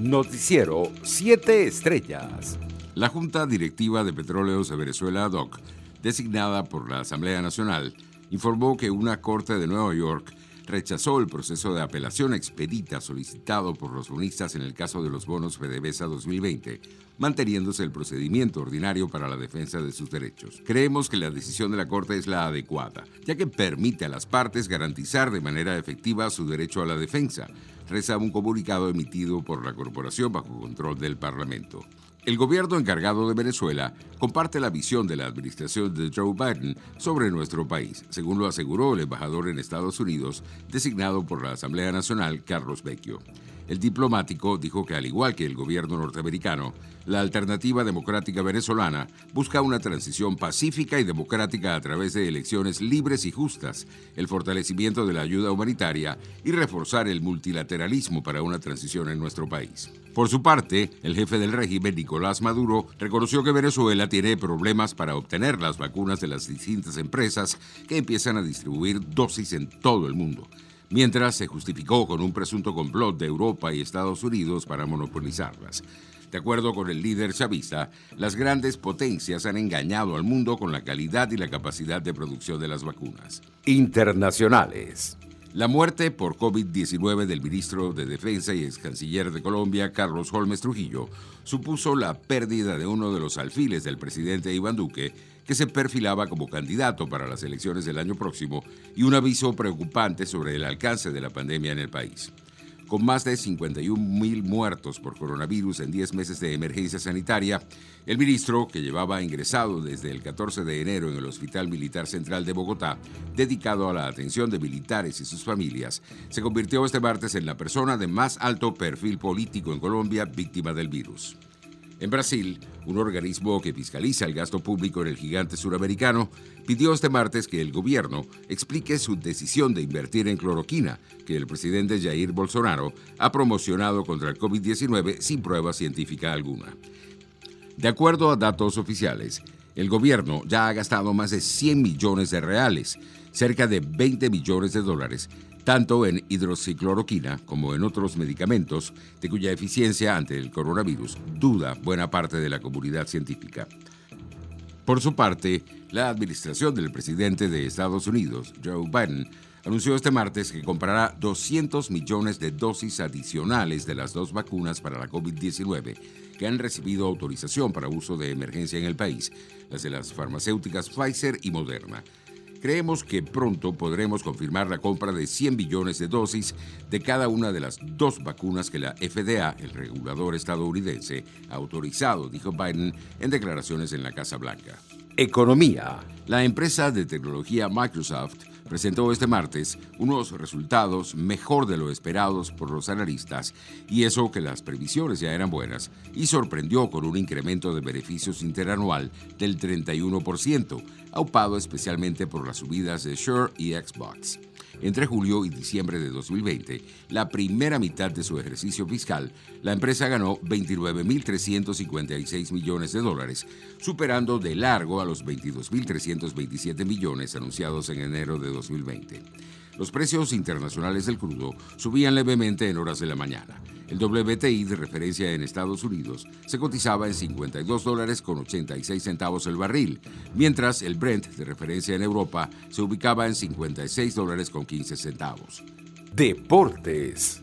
Noticiero 7 Estrellas. La Junta Directiva de Petróleos de Venezuela, DOC, designada por la Asamblea Nacional, informó que una corte de Nueva York rechazó el proceso de apelación expedita solicitado por los bonistas en el caso de los bonos PDVSA 2020, manteniéndose el procedimiento ordinario para la defensa de sus derechos. Creemos que la decisión de la Corte es la adecuada, ya que permite a las partes garantizar de manera efectiva su derecho a la defensa, reza un comunicado emitido por la corporación bajo control del Parlamento. El gobierno encargado de Venezuela comparte la visión de la administración de Joe Biden sobre nuestro país, según lo aseguró el embajador en Estados Unidos, designado por la Asamblea Nacional, Carlos Vecchio. El diplomático dijo que al igual que el gobierno norteamericano, la alternativa democrática venezolana busca una transición pacífica y democrática a través de elecciones libres y justas, el fortalecimiento de la ayuda humanitaria y reforzar el multilateralismo para una transición en nuestro país. Por su parte, el jefe del régimen, Nicolás Maduro, reconoció que Venezuela tiene problemas para obtener las vacunas de las distintas empresas que empiezan a distribuir dosis en todo el mundo mientras se justificó con un presunto complot de Europa y Estados Unidos para monopolizarlas. De acuerdo con el líder chavista, las grandes potencias han engañado al mundo con la calidad y la capacidad de producción de las vacunas. Internacionales. La muerte por COVID-19 del ministro de Defensa y ex canciller de Colombia, Carlos Holmes Trujillo, supuso la pérdida de uno de los alfiles del presidente Iván Duque, que se perfilaba como candidato para las elecciones del año próximo, y un aviso preocupante sobre el alcance de la pandemia en el país con más de 51 mil muertos por coronavirus en 10 meses de emergencia sanitaria, el ministro, que llevaba ingresado desde el 14 de enero en el Hospital Militar Central de Bogotá, dedicado a la atención de militares y sus familias, se convirtió este martes en la persona de más alto perfil político en Colombia víctima del virus. En Brasil, un organismo que fiscaliza el gasto público en el gigante suramericano pidió este martes que el gobierno explique su decisión de invertir en cloroquina, que el presidente Jair Bolsonaro ha promocionado contra el COVID-19 sin prueba científica alguna. De acuerdo a datos oficiales, el gobierno ya ha gastado más de 100 millones de reales, cerca de 20 millones de dólares, tanto en hidroxicloroquina como en otros medicamentos de cuya eficiencia ante el coronavirus duda buena parte de la comunidad científica. Por su parte, la administración del presidente de Estados Unidos, Joe Biden, anunció este martes que comprará 200 millones de dosis adicionales de las dos vacunas para la COVID-19 que han recibido autorización para uso de emergencia en el país, las de las farmacéuticas Pfizer y Moderna, Creemos que pronto podremos confirmar la compra de 100 billones de dosis de cada una de las dos vacunas que la FDA, el regulador estadounidense, ha autorizado, dijo Biden en declaraciones en la Casa Blanca. Economía. La empresa de tecnología Microsoft presentó este martes unos resultados mejor de lo esperados por los analistas y eso que las previsiones ya eran buenas y sorprendió con un incremento de beneficios interanual del 31%, aupado especialmente por las subidas de Shure y Xbox. Entre julio y diciembre de 2020, la primera mitad de su ejercicio fiscal, la empresa ganó 29.356 millones de dólares, superando de largo a los 22.327 millones anunciados en enero de 2020. Los precios internacionales del crudo subían levemente en horas de la mañana. El WTI de referencia en Estados Unidos se cotizaba en 52 dólares con 86 centavos el barril, mientras el Brent de referencia en Europa se ubicaba en 56 dólares con 15 centavos. Deportes.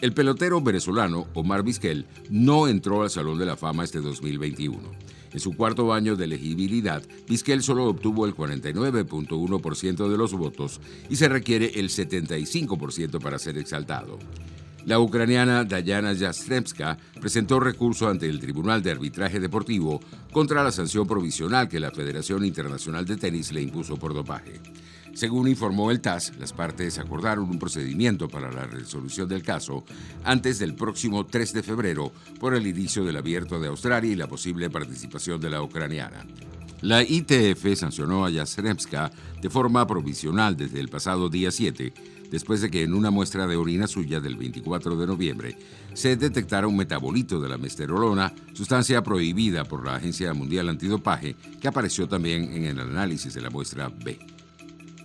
El pelotero venezolano Omar Vizquel no entró al Salón de la Fama este 2021. En su cuarto año de elegibilidad, Vizquel solo obtuvo el 49.1% de los votos y se requiere el 75% para ser exaltado. La ucraniana Dayana Yastremska presentó recurso ante el Tribunal de Arbitraje Deportivo contra la sanción provisional que la Federación Internacional de Tenis le impuso por dopaje. Según informó el TAS, las partes acordaron un procedimiento para la resolución del caso antes del próximo 3 de febrero por el inicio del abierto de Australia y la posible participación de la ucraniana. La ITF sancionó a Yastremska de forma provisional desde el pasado día 7, después de que en una muestra de orina suya del 24 de noviembre se detectara un metabolito de la mesterolona, sustancia prohibida por la Agencia Mundial Antidopaje, que apareció también en el análisis de la muestra B.